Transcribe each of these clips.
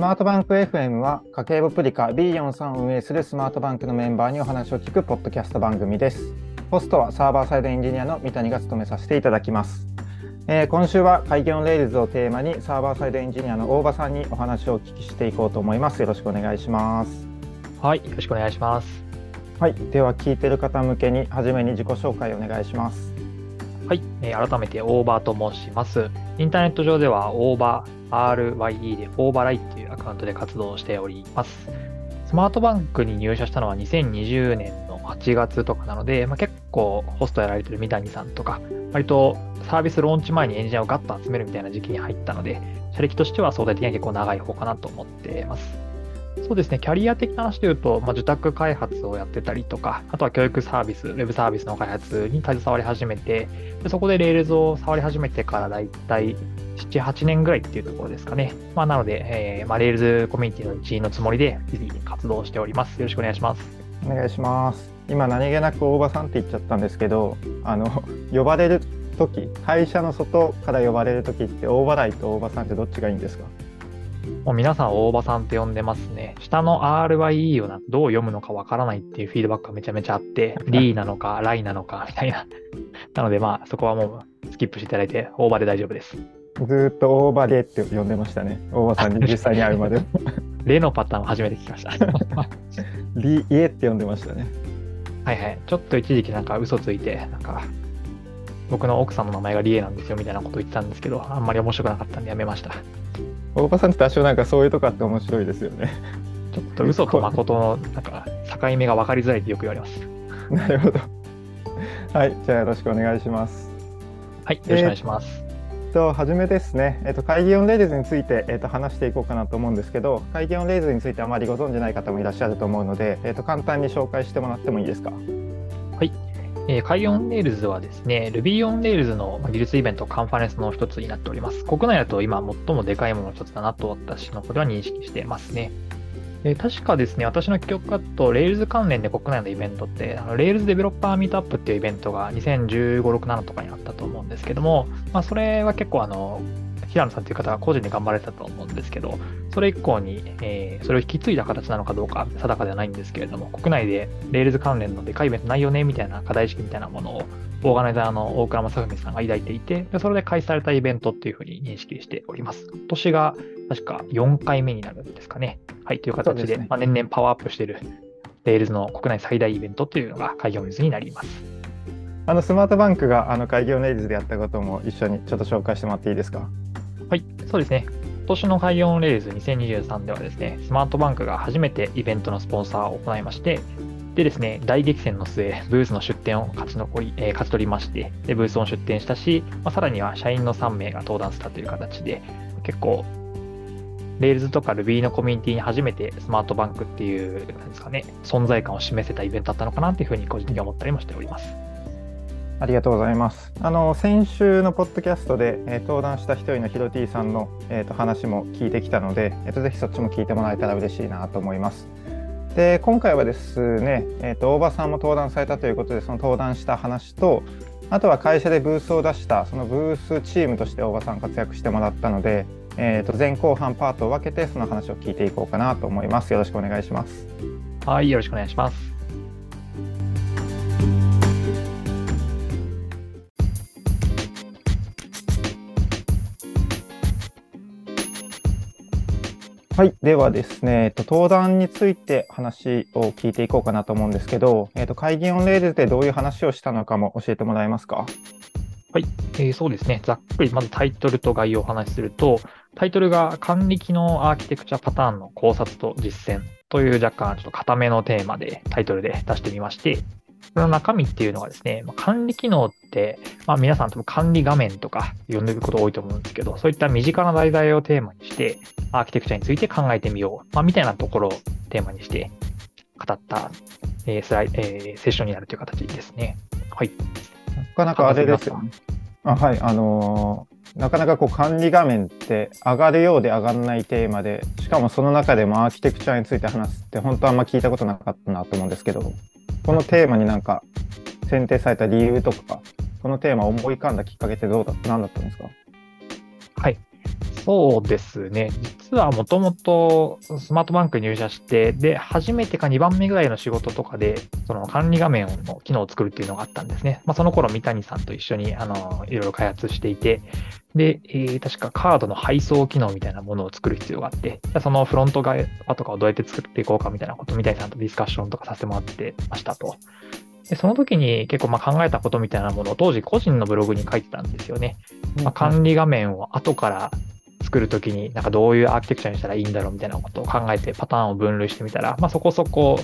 スマートバンク FM は家計簿プリカ B4 さんを運営するスマートバンクのメンバーにお話を聞くポッドキャスト番組です。ホストはサーバーサイドエンジニアの三谷が務めさせていただきます。えー今週は Kaigi on Rails をテーマにサーバーサイドエンジニアの大場さんにお話をお聞きしていこうと思います。よろしくお願いします。はい、よろしくお願いします。はい、では聞いてる方向けに初めに自己紹介お願いします。はい、えー改めて大場と申します。インターネット上では大場 RYE でオーバーライっていうアカウントで活動しております。スマートバンクに入社したのは2020年の8月とかなので、まあ、結構ホストやられてる三谷さんとか、割とサービスローンチ前にエンジニアをガッと集めるみたいな時期に入ったので、社歴としては相対的には結構長い方かなと思っています。そうですね、キャリア的な話で言うと、まあ、受託開発をやってたりとか、あとは教育サービス、ウェブサービスの開発に携わり始めて、でそこで Rails を触り始めてからだいたい7、8年ぐらいっていうところですかね。まあ、なので、えーまあ、Rails コミュニティの一員のつもりで、日々活動しております。よろしくお願いします。お願いします。今何気なく大場さんって言っちゃったんですけど、あの呼ばれる時、会社の外から呼ばれる時って大場来と大場さんってどっちがいいんですか？もう皆さん、大場さんって呼んでますね。下の RYE をなどう読むのかわからないっていうフィードバックがめちゃめちゃあって、リーなのか、ライなのか、みたいな。なので、まあ、そこはもうスキップしていただいて、大場で大丈夫です。ずーっと大場でって呼んでましたね。大場さんに実際に会うまで。例のパターンを初めて聞きました。リ家って呼んでましたね。はいはい。ちょっと一時期なんか嘘ついて、なんか、僕の奥さんの名前がリエなんですよみたいなこと言ってたんですけど、あんまり面白くなかったんでやめました。大場さんって多少なんかそういうとこあって面白いですよね。ちょっと嘘と誠のなんか境目が分かりづらいってよく言われます。なるほど。はい、じゃあよろしくお願いします。はい。よろしくお願いします。えっと初めですね。えっと Kaigi on Rails についてえっと話していこうかなと思うんですけど、 Kaigi on Rails についてあまりご存じない方もいらっしゃると思うので、えっと簡単に紹介してもらってもいいですか？えー、 Kaigi on Rails はですね、Ruby on Rails の技術イベント、カンファレンスの一つになっております。国内だと今最もでかいものの一つだなと私の方では認識してますね。えー確かですね、私の記憶だと、Rails 関連で国内のイベントって、あの Rails デベロッパーミートアップっていうイベントが2015、6、7とかにあったと思うんですけども、まあ、それは結構あの、平野さんという方が個人で頑張られたと思うんですけど、それ以降に、えーそれを引き継いだ形なのかどうか定かではないんですけれども、国内で Rails 関連のでかいイベントないよねみたいな課題意識みたいなものを、オーガナイザーの大倉正文さんが抱いていて、でそれで開催されたイベントっていうふうに認識しております。今年が確か4回目になるんですかね。はい、という形で、ですねまあ、年々パワーアップしている Rails の国内最大イベントっていうのが Kaigi on Rails になります。あのスマートバンクがあの Kaigi on Rails でやったことも一緒にちょっと紹介してもらっていいですか？はい、そうですね。今年の Kaigi on Rails 2023ではですね、スマートバンクが初めてイベントのスポンサーを行いまして、でですね、大激戦の末、ブースの出展を勝ち残り、えー勝ち取りまして、で、ブースを出展したし、まあ、さらには社員の3名が登壇したという形で、結構、 Rails とか Ruby のコミュニティに初めてスマートバンクっていう、なんですかね、存在感を示せたイベントだったのかなっていうふうに個人的に思ったりもしております。ありがとうございます。あの先週のポッドキャストで、えー登壇した一人のヒロティさんの、えー、と話も聞いてきたので、えー、とぜひそっちも聞いてもらえたら嬉しいなと思います。で今回はですね、えー、と大場さんも登壇されたということでその登壇した話とあとは会社でブースを出したそのブースチームとして大場さん活躍してもらったので、えー、と前後半パートを分けてその話を聞いていこうかなと思います。よろしくお願いします。はい、よろしくお願いします。はい、ではですね、えっと、登壇について話を聞いていこうかなと思うんですけど、えっと、会議オンレールでどういう話をしたのかも教えてもらえますか？はい、えーそうですね。ざっくりまずタイトルと概要をお話しすると、タイトルが管理機能アーキテクチャパターンの考察と実践という若干ちょっと固めのテーマでタイトルで出してみまして、その中身っていうのがですね、まあ管理機能って、まあ、皆さん多分管理画面とか呼んでること多いと思うんですけど、そういった身近な題材をテーマにして、アーキテクチャについて考えてみよう、まあ、みたいなところをテーマにして語った、えースライえーセッションになるという形ですね。はい。なかなかあれですよね。あはい、あのーなかなかこう管理画面って上がるようで上がらないテーマで、しかもその中でもアーキテクチャについて話すって本当あんま聞いたことなかったなと思うんですけど、このテーマになんか選定された理由とか、このテーマを思い浮かんだきっかけってどうだ何だったんですか？はい。そうですね。実はもともとスマートバンク入社して、で、初めてか2番目ぐらいの仕事とかで、その管理画面の機能を作るっていうのがあったんですね。まあ、その頃、三谷さんと一緒に、あの、いろいろ開発していて、で、えー、確かカードの配送機能みたいなものを作る必要があって、じゃそのフロント側とかをどうやって作っていこうかみたいなことを三谷さんとディスカッションとかさせてもらってましたと。でその時に結構まあ考えたことみたいなものを当時個人のブログに書いてたんですよね。まあ、管理画面を後から作るときに、なんかどういうアーキテクチャにしたらいいんだろうみたいなことを考えてパターンを分類してみたら、まあ、そこそこ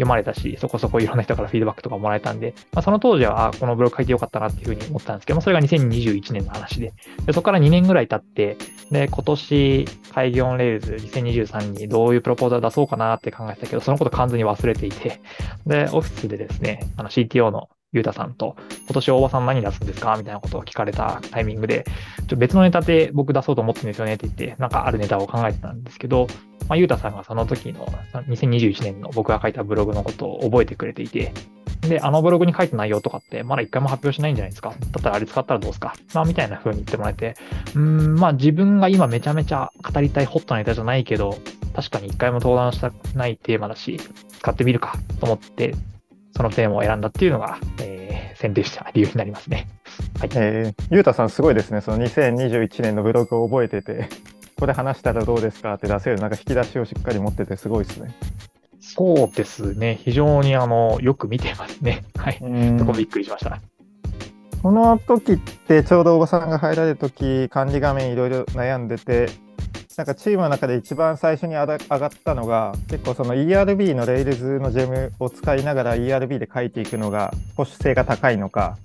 読まれたし、そこそこいろんな人からフィードバックとかもらえたんで、まあ、その当時は、あこのブログ書いてよかったなっていうふうに思ったんですけど、まあ、それが2021年の話で。で、そこから2年ぐらい経って、で、今年、 Kaigi on Rails 2023にどういうプロポーザー出そうかなって考えてたけど、そのこと完全に忘れていて、で、オフィスでですね、あの CTO のゆうたさんと、今年大場さん何出すんですか？みたいなことを聞かれたタイミングで、ちょ別のネタで僕出そうと思ってるんですよねって言って、なんかあるネタを考えてたんですけど、まあ、ゆうたさんがその時の2021年の僕が書いたブログのことを覚えてくれていて、で、あのブログに書いた内容とかってまだ一回も発表しないんじゃないですかだったらあれ使ったらどうすかまあ、みたいな風に言ってもらえて、うん、まあ自分が今めちゃめちゃ語りたいホットなネタじゃないけど、確かに一回も登壇したくないテーマだし、使ってみるかと思って、そのテーマを選んだっていうのが、えー、選定した理由になりますね。はい。えー、ゆうたさんすごいですね。その2021年のブログを覚えてて、ここで話したらどうですかって出せる、なんか引き出しをしっかり持っててすごいですね。そうですね。非常にあの、よく見てますね。はい。そこびっくりしました。この時ってちょうどおばさんが入られる時管理画面いろいろ悩んでてなんかチームの中で一番最初に上がったのが結構その ERB の Rails のジェムを使いながら ERB で書いていくのが保守性が高いのか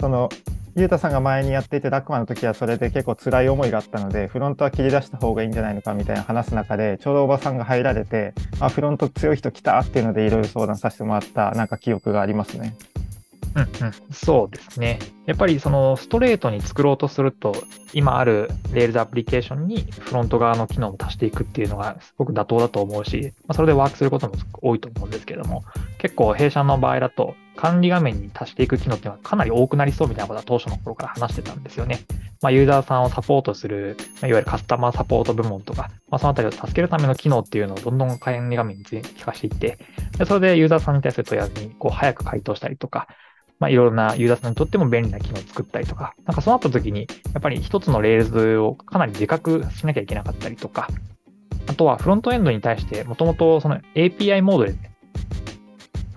そのゆうたさんが前にやっていてラックマンの時はそれで結構辛い思いがあったのでフロントは切り出した方がいいんじゃないのかみたいな話す中でちょうどおばさんが入られてあフロント強い人来たっていうのでいろいろ相談させてもらったなんか記憶がありますね。うんうん、そうですね。やっぱりそのストレートに作ろうとすると、今ある Rails アプリケーションにフロント側の機能を足していくっていうのがすごく妥当だと思うし、まあ、それでワークすることも多いと思うんですけども、結構弊社の場合だと管理画面に足していく機能っていうのはかなり多くなりそうみたいなことは当初の頃から話してたんですよね。まあ、ユーザーさんをサポートする、いわゆるカスタマーサポート部門とか、まあ、そのあたりを助けるための機能っていうのをどんどん管理画面に追加していって、でそれでユーザーさんに対する問い合わせにこう早く回答したりとか、まあ、いろいろなユーザーさんにとっても便利な機能を作ったりとか、なんかそうなった時に、やっぱり一つの Rails をかなりでかくしなきゃいけなかったりとか、あとはフロントエンドに対して、もともとその API モードで、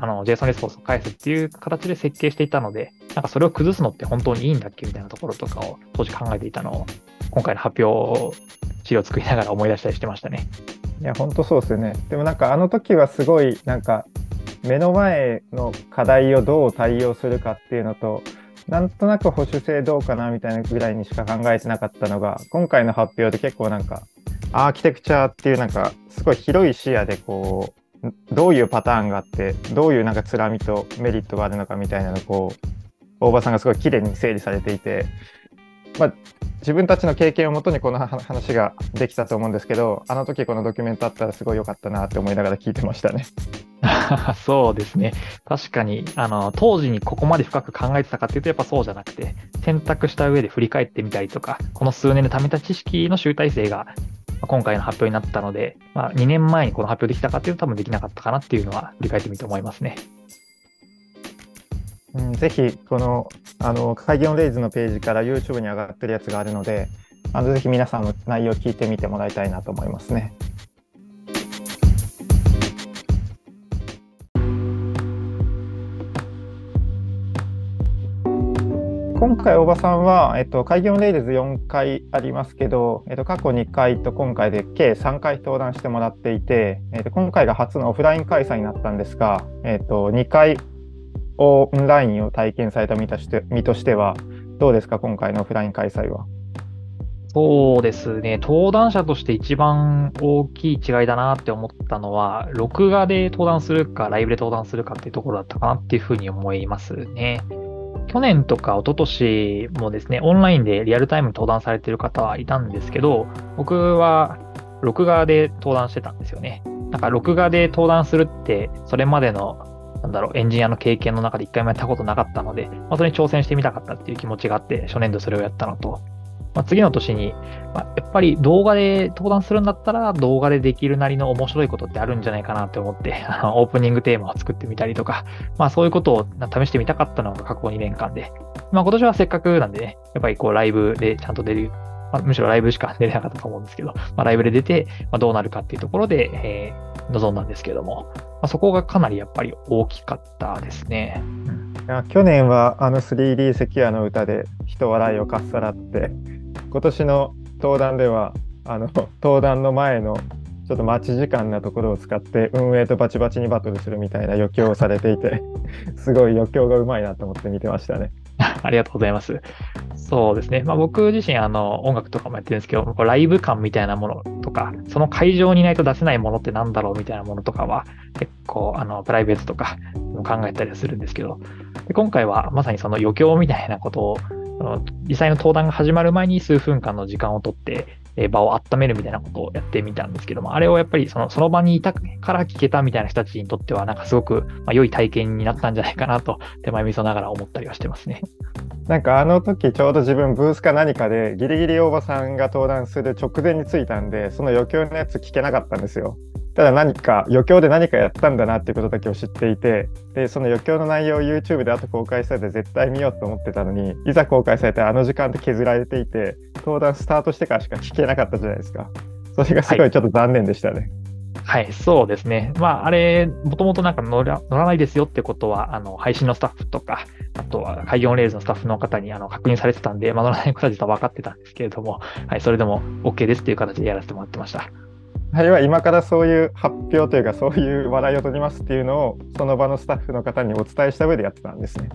あの JSON レスポンスを返すっていう形で設計していたので、なんかそれを崩すのって本当にいいんだっけみたいなところとかを当時考えていたのを、今回の発表資料を作りながら思い出したりしてましたね。いや、本当そうですよね。でもなんかあの時はすごい、なんか目の前の課題をどう対応するかっていうのとなんとなく保守性どうかなみたいなぐらいにしか考えてなかったのが今回の発表で結構なんかアーキテクチャっていうなんかすごい広い視野でこうどういうパターンがあってどういうなんかつらみとメリットがあるのかみたいなのをこう大場さんがすごい綺麗に整理されていて、まあ、自分たちの経験をもとにこの話ができたと思うんですけどあの時このドキュメントあったらすごい良かったなって思いながら聞いてましたね。そうですね。確かに、あの、当時にここまで深く考えてたかっていうと、やっぱそうじゃなくて、選択した上で振り返ってみたりとか、この数年で貯めた知識の集大成が、今回の発表になったので、まあ、2年前にこの発表できたかっていうと多分できなかったかなっていうのは振り返ってみて思いますね。うん、ぜひ、この、あの、会議オンレイズのページから YouTube に上がってるやつがあるので、あのぜひ皆さんの内容を聞いてみてもらいたいなと思いますね。今回、大場さんは、えっと、開業レイズ4回ありますけど、えっと、過去2回と今回で計3回登壇してもらっていて、えっと、今回が初のオフライン開催になったんですが、えっと、2回オンラインを体験された身として身としては、どうですか、今回のオフライン開催は？そうですね、登壇者として一番大きい違いだなって思ったのは、録画で登壇するか、ライブで登壇するかっていうところだったかなっていうふうに思いますね。去年とか一昨年もですね、オンラインでリアルタイムに登壇されてる方はいたんですけど、僕は録画で登壇してたんですよね。なんか録画で登壇するって、それまでの、なんだろう、エンジニアの経験の中で一回もやったことなかったので、まあ、それに挑戦してみたかったっていう気持ちがあって、初年度それをやったのと、まあ、次の年に、まあ、やっぱり動画で登壇するんだったら、動画でできるなりの面白いことってあるんじゃないかなって思って、オープニングテーマを作ってみたりとか、まあそういうことを試してみたかったのが過去2年間で、まあ今年はせっかくなんでね、やっぱりこうライブでちゃんと出る、まあ、むしろライブしか出れなかったと思うんですけど、まあ、ライブで出て、まあ、どうなるかっていうところで、えー、臨んだんですけども、まあ、そこがかなりやっぱり大きかったですね。いや去年はあの 3D セキュアの歌で人笑いをかっさらって、今年の登壇ではあの 登壇の前のちょっと待ち時間なところを使って運営とバチバチにバトルするみたいな余興をされていて すごい余興がうまいなと思って見てましたね。ありがとうございます。そうですね。まあ、僕自身あの音楽とかもやってるんですけど、こうライブ感みたいなものとか、その会場にいないと出せないものってなんだろうみたいなものとかは結構あのプライベートとかも考えたりはするんですけど、で今回はまさにその余興みたいなことを実際の登壇が始まる前に数分間の時間をとって、え場を温めるみたいなことをやってみたんですけども、あれをやっぱりそのその場にいたから聞けたみたいな人たちにとっては、なんかすごく、ま良い体験になったんじゃないかなと、手前味噌ながら思ったりはしてますね。なんかあの時ちょうど自分ブースか何かでギリギリ大場さんが登壇する直前に着いたんでその余興のやつ聞けなかったんですよ。ただ何か余興で何かやったんだなっていうことだけを知っていてでその余興の内容を YouTube で後公開されて絶対見ようと思ってたのにいざ公開されてあの時間で削られていて登壇スタートしてからしか聞けなかったじゃないですかそれがすごいちょっと残念でしたね。はい、はい、そうですね。まあ、あれ、もともとなんか乗らないですよってことは、あの配信のスタッフとか、あとは Kaigi on Rails のスタッフの方にあの確認されてたんで、まあ、乗らないことは実は分かってたんですけれども、はい、それでも OK ですっていう形でやらせてもらってました。あれは今からそういう発表というかそういう話題を取りますっていうのをその場のスタッフの方にお伝えした上でやってたんですね。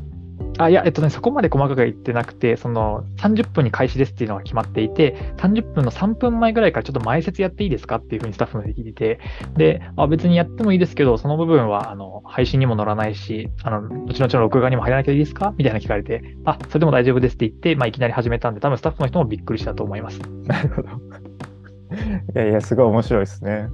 あいや、えっとね、そこまで細かく言ってなくて、その30分に開始ですっていうのが決まっていて、30分の3分前ぐらいからちょっと前説やっていいですかっていうふうにスタッフので聞いてで、あ別にやってもいいですけど、その部分はあの配信にも載らないし、あの後々の録画にも入らなきゃいいですかみたいな聞かれて、あそれでも大丈夫ですって言って、まあ、いきなり始めたんで、多分スタッフの人もびっくりしたと思います。なるほど。いやいや、すごい面白いですね。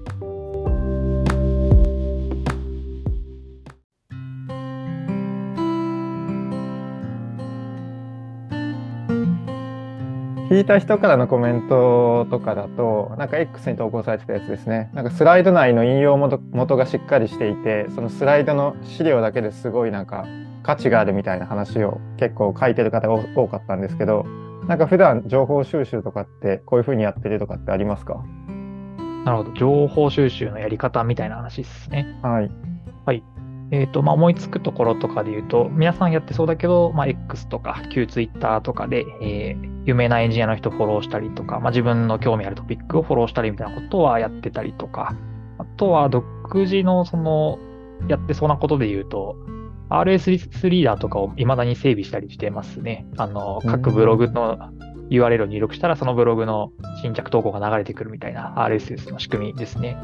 聞いた人からのコメントとかだと、なんか X に投稿されてたやつですね。なんかスライド内の引用元がしっかりしていて、そのスライドの資料だけですごいなんか価値があるみたいな話を結構書いてる方が多かったんですけど、なんか普段情報収集とかってこういうふうにやってるとかってありますか？なるほど。情報収集のやり方みたいな話ですね。はい。はい。えっ、ー、と、まあ、思いつくところとかで言うと、皆さんやってそうだけど、まあ、X とか旧 Twitter とかで、えー、有名なエンジニアの人フォローしたりとか、まあ、自分の興味あるトピックをフォローしたりみたいなことはやってたりとか、あとは独自のその、やってそうなことで言うと、RSS リーダーとかを未だに整備したりしてますね。あの、各ブログの URL を入力したら、そのブログの新着投稿が流れてくるみたいな RSS の仕組みですね。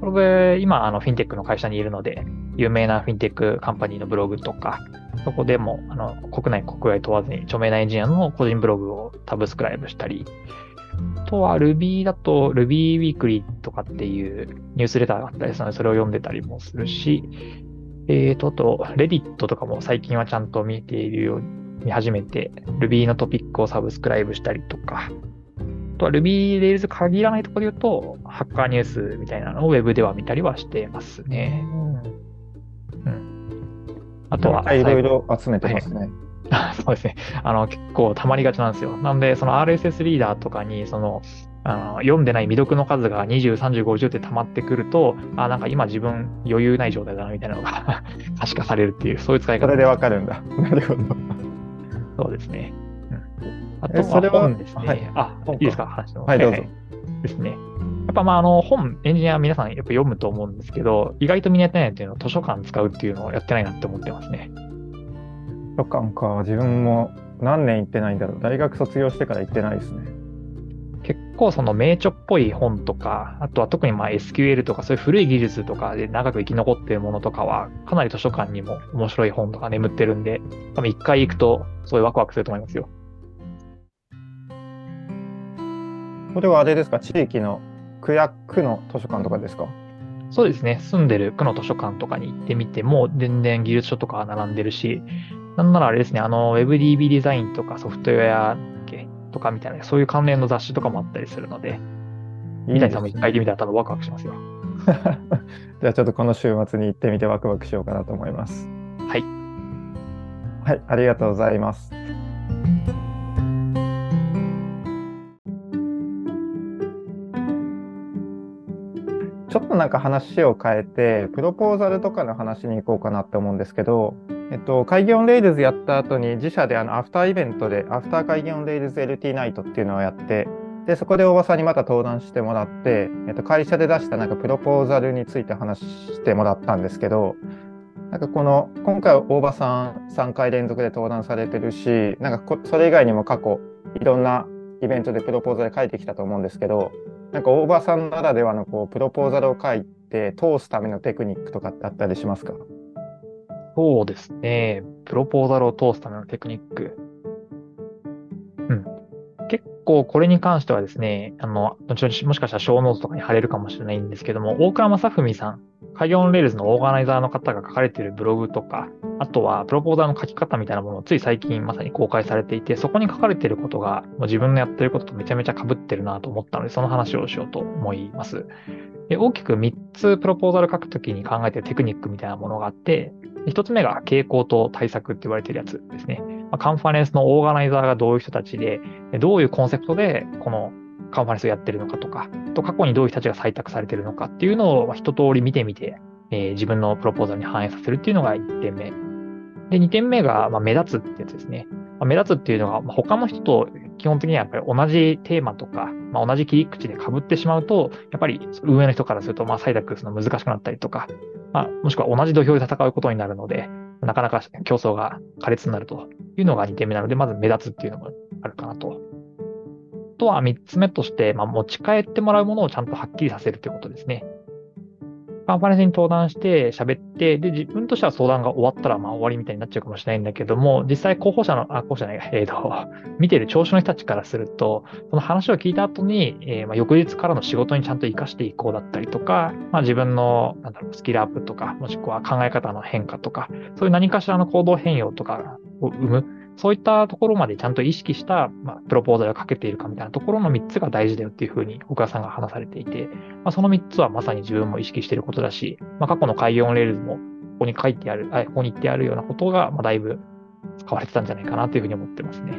これ、今、あの、フィンテックの会社にいるので、有名なフィンテックカンパニーのブログとか、そこでも、あの、国内、国外問わずに著名なエンジニアの個人ブログを subscribe したり、あとは Ruby だと Ruby Weekly とかっていうニュースレターがあったりするので、それを読んでたりもするし、えーと、あと、Reddit とかも最近はちゃんと見ているように、見始めて、Ruby のトピックをサブスクライブしたりとか、とは Ruby Rails 限らないところで言うと、ハッカーニュースみたいなのを Web では見たりはしてますね。うん。あとは。いろいろ集めてますね。はい、そうですね。あの、結構溜まりがちなんですよ。なんで、その RSS リーダーとかに、その、あの読んでない未読の数が20、30、50って溜まってくると、あ、なんか今自分余裕ない状態だなみたいなのが 可視化されるっていう、そういう使い方。それでわかるんだ。なるほど。そうですね。あとは本ですね。はい、あ、いいですか、話の。はい、どうぞ。ですね。やっぱまああの本、エンジニア皆さんやっぱ読むと思うんですけど、意外とみんなやってないっていうのは図書館使うっていうのをやってないなって思ってますね。図書館か、自分も何年行ってないんだろう。大学卒業してから行ってないですね。結構その名著っぽい本とか、あとは特にまあ SQL とかそういう古い技術とかで長く生き残っているものとかは、かなり図書館にも面白い本とか眠ってるんで、多分一回行くとそういうワクワクすると思いますよ。これはあれですか、地域の区や区の図書館とかですか？そうですね、住んでる区の図書館とかに行ってみても、全然技術書とか並んでるし、なんならあれですね、あの、WebDB デザインとかソフトウェア系とかみたいな、そういう関連の雑誌とかもあったりするので、三谷さんも一回行ってみたら多分ワクワクしますよ。じゃあちょっとこの週末に行ってみてワクワクしようかなと思います。はい。はい、ありがとうございます。ちょっとなんか話を変えて、プロポーザルとかの話に行こうかなって思うんですけど、えっと、 Kaigi on Rails やった後に自社であのアフターイベントで、アフター会議オンレイルズ LT ナイトっていうのをやって、で、そこで大場さんにまた登壇してもらって、えっと、会社で出したなんかプロポーザルについて話してもらったんですけど、なんかこの、今回大場さん3回連続で登壇されてるし、なんかそれ以外にも過去、いろんなイベントでプロポーザル書いてきたと思うんですけど、なんか大場さんならではのこうプロポーザルを書いて通すためのテクニックとかってあったりしますか？そうですね。プロポーザルを通すためのテクニック。うん。結構これに関してはですね、あの、もしかしたらショーノートとかに貼れるかもしれないんですけども、大倉雅史さん Kaigi on Rails のオーガナイザーの方が書かれているブログとか、あとはプロポーザルの書き方みたいなものをつい最近まさに公開されていて、そこに書かれていることがもう自分のやってることとめちゃめちゃ被ってるなと思ったので、その話をしようと思います。で大きく3つプロポーザル書くときに考えているテクニックみたいなものがあって、1つ目が傾向と対策って言われてるやつですね。カンファレンスのオーガナイザーがどういう人たちで、どういうコンセプトでこのカンファレンスをやってるのかとか、と過去にどういう人たちが採択されてるのかっていうのを一通り見てみて、え、自分のプロポーザルに反映させるっていうのが1点目。で、2点目が、ま、目立つってやつですね。ま、目立つっていうのが、ま、他の人と基本的にはやっぱり同じテーマとか、まあ、同じ切り口で被ってしまうと、やっぱり上の人からすると、まあ、採択するの難しくなったりとか、まあ、もしくは同じ土俵で戦うことになるので、なかなか競争が苛烈になるというのが2点目なので、まず目立つっていうのもあるかなと。あとは3つ目として、まあ、持ち帰ってもらうものをちゃんとはっきりさせるということですね。カンファレンスに登壇して喋って、で、自分としては相談が終わったら、まあ終わりみたいになっちゃうかもしれないんだけども、実際候補者の、あ、候補者じゃない、えっ、ー、と、見てる聴取の人たちからすると、その話を聞いた後に、えー、まあ翌日からの仕事にちゃんと活かしていこうだったりとか、まあ自分の、なんだろう、スキルアップとか、もしくは考え方の変化とか、そういう何かしらの行動変容とかを生む、そういったところまでちゃんと意識した、まあ、プロポーザルを書けているかみたいなところの3つが大事だよっていうふうに大倉さんが話されていて、まあ、その3つはまさに自分も意識していることだし、まあ、過去の Kaigi on Rails もここに書いてある、あここに言ってあるようなことが、まあ、だいぶ使われてたんじゃないかなというふうに思ってますね。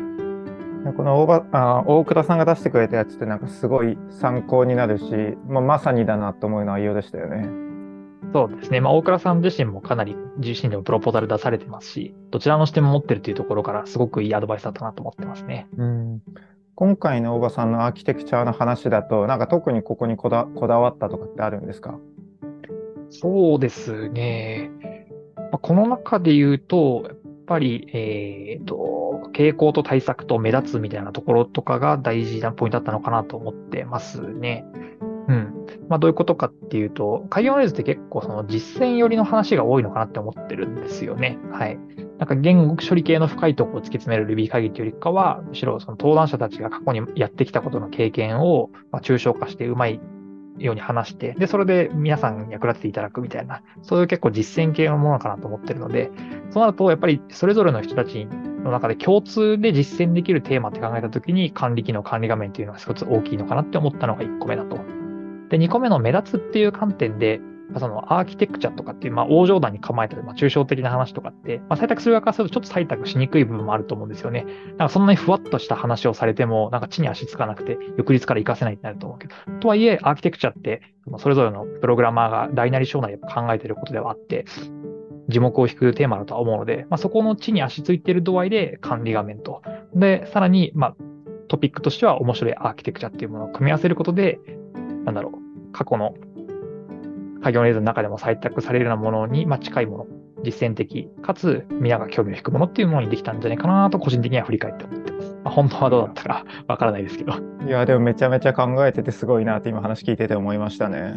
この大あ大倉さんが出してくれたやつってなんかすごい参考になるし、まあ、まさにだなと思う内容でしたよね。そうですね。まあ、大倉さん自身もかなり自身でもプロポーザル出されてますし、どちらの視点も持ってるというところからすごくいいアドバイスだったなと思ってますね。うん今回の大場さんのアーキテクチャの話だと、なんか特にここにこだこだわったとかってあるんですか？そうですね。まあ、この中で言うと、やっぱり、えっ、ー、と、傾向と対策と目立つみたいなところとかが大事なポイントだったのかなと思ってますね。うん。まあ、どういうことかっていうと、開業レーズって結構その実践寄りの話が多いのかなって思ってるんですよね。はい。なんか言語処理系の深いところを突き詰める Ruby 会議というよりかは、むしろその登壇者たちが過去にやってきたことの経験を、ま抽象化してうまいように話して、で、それで皆さんに役立てていただくみたいな、そういう結構実践系のものかなと思ってるので、そうなると、やっぱりそれぞれの人たちの中で共通で実践できるテーマって考えたときに、管理機能、管理画面っていうのが一つ大きいのかなって思ったのが1個目だと。で、2個目の目立つっていう観点で、そのアーキテクチャとかっていう、まあ、大冗談に構えたり、まあ、抽象的な話とかって、まあ、採択する側からするとちょっと採択しにくい部分もあると思うんですよね。なんかそんなにふわっとした話をされても、なんか地に足つかなくて、翌日から活かせないってなると思うけど。とはいえ、アーキテクチャって、それぞれのプログラマーが大なり小なり考えてることではあって、樹木を引くテーマだとは思うので、まあ、そこの地に足ついてる度合いで管理画面と。で、さらに、まあ、トピックとしては面白いアーキテクチャっていうものを組み合わせることで、なんだろう、過去の Kaigi on Rails の中でも採択されるようなものに、まあ、近いもの、実践的、かつ皆が興味を引くものっていうものにできたんじゃないかなと個人的には振り返って思ってます。まあ、本当はどうだったかわからないですけど。いや、でもめちゃめちゃ考えててすごいなって今話聞いてて思いましたね。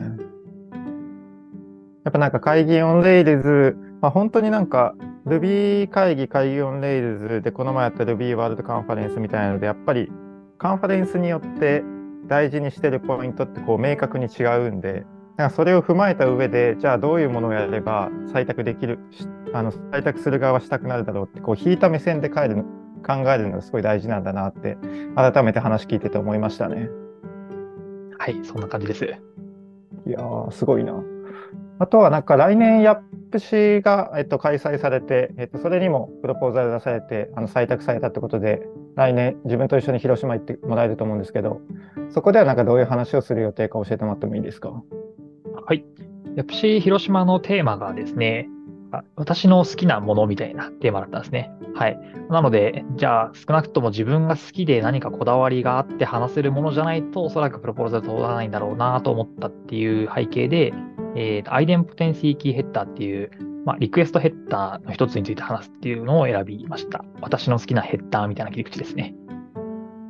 やっぱなんか Kaigi on Rails、まあ、本当になんか Ruby 会議会議オンレイルズでこの前やった Ruby ワールドカンファレンスみたいなのでやっぱりカンファレンスによって大事にしてるポイントってこう明確に違うんで、なんかそれを踏まえた上で、じゃあどういうものをやれば採択できる、あの採択する側はしたくなるだろうって、こう引いた目線で考える考えるのがすごい大事なんだなって改めて話聞いてて思いましたね。はい、そんな感じです。いやー、すごいな。あとはなんか来年ヤップシが、えっと、開催されて、えっと、それにもプロポーザル出されてあの採択されたってことで来年自分と一緒に広島行ってもらえると思うんですけどそこではなんかどういう話をする予定か教えてもらってもいいですか？はい。ヤプシー広島のテーマがですね、私の好きなものみたいなテーマだったんですね。はい。なので、じゃあ少なくとも自分が好きで何かこだわりがあって話せるものじゃないと、おそらくプロポーザル通らないんだろうなと思ったっていう背景で、えー、アイデンポテンシーキーヘッダーっていう、まあ、リクエストヘッダーの一つについて話すっていうのを選びました。私の好きなヘッダーみたいな切り口ですね。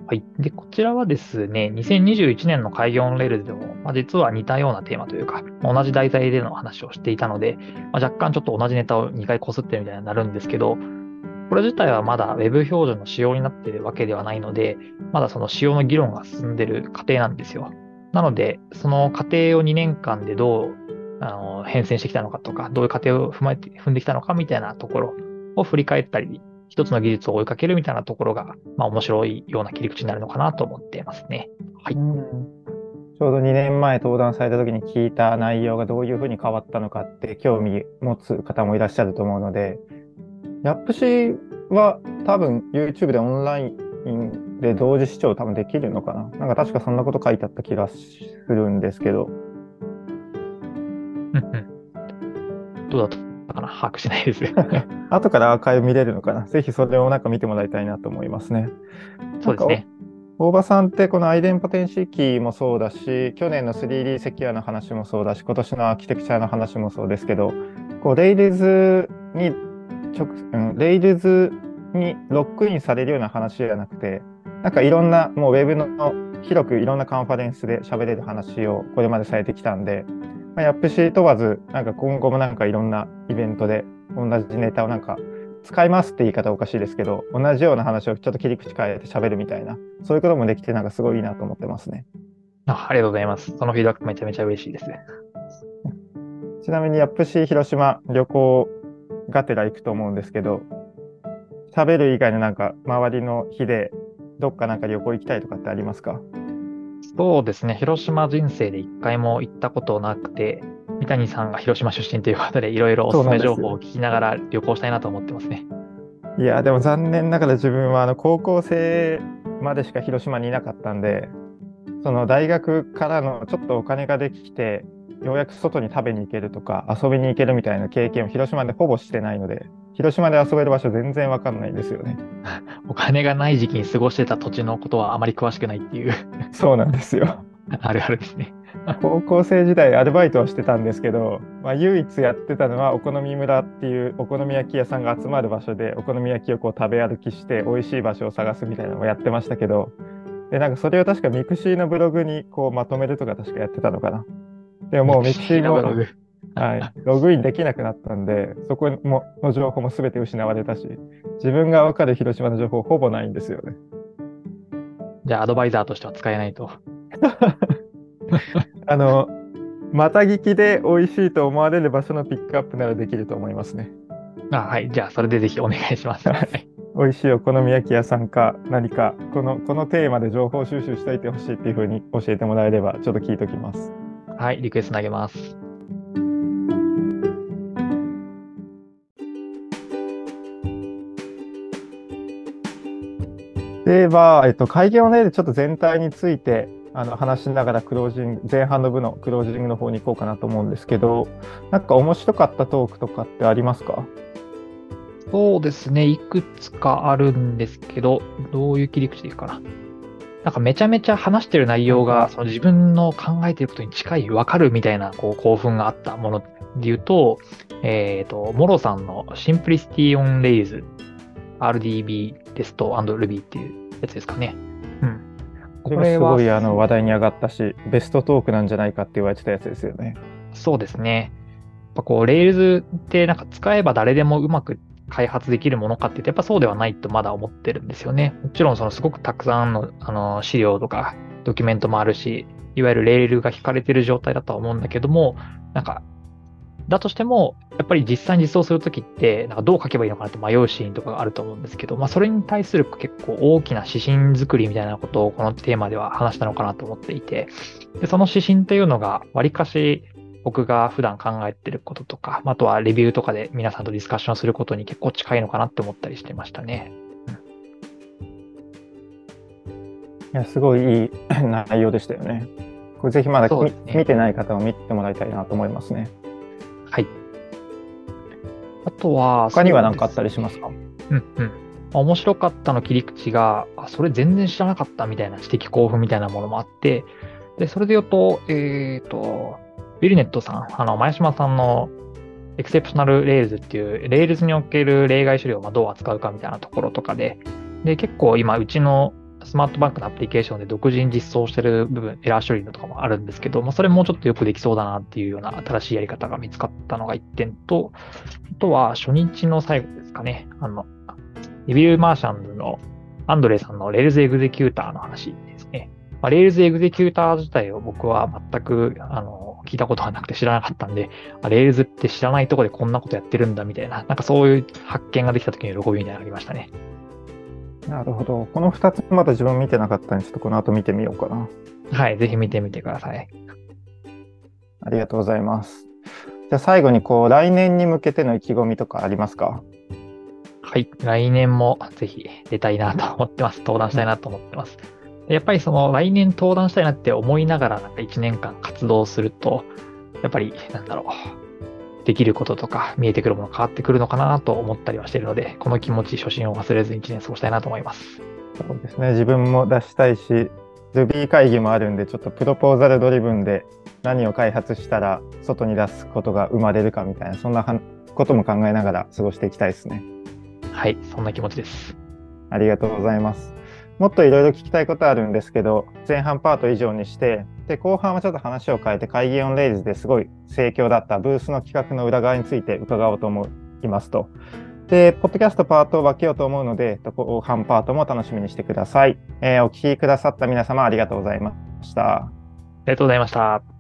はい。で、こちらはですね、2021年の開業のレールでも、まあ、実は似たようなテーマというか、同じ題材での話をしていたので、まあ、若干ちょっと同じネタを2回こすってるみたいになるんですけど、これ自体はまだ Web 標準の仕様になっているわけではないので、まだその仕様の議論が進んでる過程なんですよ。なので、その過程を2年間でどうあの変遷してきたのかとか、どういう過程を踏まえて踏んできたのかみたいなところを振り返ったり一つの技術を追いかけるみたいなところが、まあ面白いような切り口になるのかなと思ってますね。はい。ちょうど2年前登壇された時に聞いた内容がどういうふうに変わったのかって興味持つ方もいらっしゃると思うので、ヤップシは多分 YouTube でオンラインで同時視聴多分できるのかななんか確かそんなこと書いてあった気がするんですけど。どうだったかな？把握しないです。後からアーカイブ見れるのかな？ぜひそれをなんか見てもらいたいなと思いますね。そうですね。大場さんってこのアイデンポテンシーキーもそうだし、去年の 3D セキュアの話もそうだし、今年のアーキテクチャの話もそうですけど、こうレイルズに直、うん、レイルズにロックインされるような話じゃなくて、なんかいろんな、もうウェブの広くいろんなカンファレンスで喋れる話をこれまでされてきたんで、まあ、ヤップシー問わず、なんか今後もなんかいろんなイベントで同じネタをなんか使いますって言い方おかしいですけど、同じような話をちょっと切り口変えて喋るみたいな、そういうこともできてなんかすごいいいなと思ってますね。あありがとうございます。そのフィードバックめちゃめちゃ嬉しいです。ちなみに、ヤップシー広島旅行がてら行くと思うんですけど、喋る以外のなんか周りの日でどっかなんか旅行行きたいとかってありますか？そうですね。広島人生で一回も行ったことなくて、三谷さんが広島出身ということで、いろいろおすすめ情報を聞きながら旅行したいなと思ってますね。いや、でも残念ながら自分はあの高校生までしか広島にいなかったんで、その大学からのちょっとお金ができて、ようやく外に食べに行けるとか遊びに行けるみたいな経験を広島でほぼしてないので、広島で遊べる場所全然わかんないんですよね。お金がない時期に過ごしてた土地のことはあまり詳しくないっていう。そうなんですよ。あるあるですね。高校生時代アルバイトをしてたんですけど、まあ、唯一やってたのはお好み村っていうお好み焼き屋さんが集まる場所でお好み焼きをこう食べ歩きして美味しい場所を探すみたいなのをやってましたけどでなんかそれを確か mixi のブログにこうまとめるとか確かやってたのかな。でももう mixi のはい、ログインできなくなったんでそこもの情報も全て失われたし自分が分かる広島の情報ほぼないんですよね。じゃあアドバイザーとしては使えないと。あの、また聞きで美味しいと思われる場所のピックアップならできると思いますね。あはい。じゃあ、それでぜひお願いします。美味しいお好み焼き屋さんか何かこのこのテーマで情報収集しておいてほしいっていうふうに教えてもらえればちょっと聞いときます。はい、リクエスト投げます。では、えっと、会議の例でちょっと全体についてあの話しながらクロージング、前半の部のクロージングの方に行こうかなと思うんですけど、なんか面白かったトークとかってありますか？そうですね、いくつかあるんですけど、どういう切り口でいいかな？なんかめちゃめちゃ話してる内容が、その自分の考えていることに近い、わかるみたいなこう興奮があったもので言うと、えっ、ー、と、モロさんの Simplicity on Rails RDB テスト &Ruby っていうやつですかね。うん。これはすごいあの話題に上がったし、ベストトークなんじゃないかって言われてたやつですよね。そうですね。やっぱこう、Rails ってなんか使えば誰でもうまく開発できるものかって言って、やっぱそうではないとまだ思ってるんですよね。もちろんそのすごくたくさんのあの資料とかドキュメントもあるし、いわゆるレールが引かれてる状態だとは思うんだけども、なんかだとしても、やっぱり実際に実装するときって、なんかどう書けばいいのかなって迷うシーンとかがあると思うんですけど、まあ、それに対する結構大きな指針作りみたいなことをこのテーマでは話したのかなと思っていて、でその指針というのが、わりかし僕が普段考えてることとか、あとはレビューとかで皆さんとディスカッションすることに結構近いのかなって思ったりしてましたね。いや、すごいいい 内容でしたよね。これぜひまだ、ね、見てない方は見てもらいたいなと思いますね。はい。あとは、他には何かあったりしますか？うんうん。面白かったの切り口が、あ、それ全然知らなかったみたいな知的興奮みたいなものもあって、で、それで言うと、えっ、ー、と、 willnet さん、あの、前島さんの Exceptional Rails っていう、 Rails における例外処理をどう扱うかみたいなところとかで、で、結構今、うちのスマートバンクのアプリケーションで独自に実装してる部分、エラー処理のとかもあるんですけど、まあ、それもちょっとよくできそうだなっていうような新しいやり方が見つかったのが1点と、あとは初日の最後ですかね。あの、 Evil Martians のアンドレイさんの Rails エグゼキューターの話ですね。まあ、Rails エグゼキューター自体を僕は全く、あの、聞いたことがなくて知らなかったんで、Rails って知らないとこでこんなことやってるんだみたいな、なんかそういう発見ができた時の喜びみたいなのがありましたね。なるほど。この2つまだ自分見てなかったんで、ちょっとこの後見てみようかな。はい、ぜひ見てみてください。ありがとうございます。じゃあ最後にこう来年に向けての意気込みとかありますか？はい、来年もぜひ出たいなと思ってます。登壇したいなと思ってます。やっぱりその来年登壇したいなって思いながらなんか1年間活動すると、やっぱりなんだろう、できることとか見えてくるもの変わってくるのかなと思ったりはしているので、この気持ち、初心を忘れずに1年過ごしたいなと思います。そうですね、自分も出したいし、Ruby 会議もあるんで、ちょっとプロポーザルドリブンで何を開発したら外に出すことが生まれるかみたいな、そんなことも考えながら過ごしていきたいですね。はい、そんな気持ちです。ありがとうございます。もっといろいろ聞きたいことあるんですけど、前半パート以上にして、で、後半はちょっと話を変えて、会議オンレイズですごい盛況だったブースの企画の裏側について伺おうと思いますと。で、ポッドキャストパートを分けようと思うので、後半パートも楽しみにしてください。えー、お聞きくださった皆様ありがとうございました。ありがとうございました。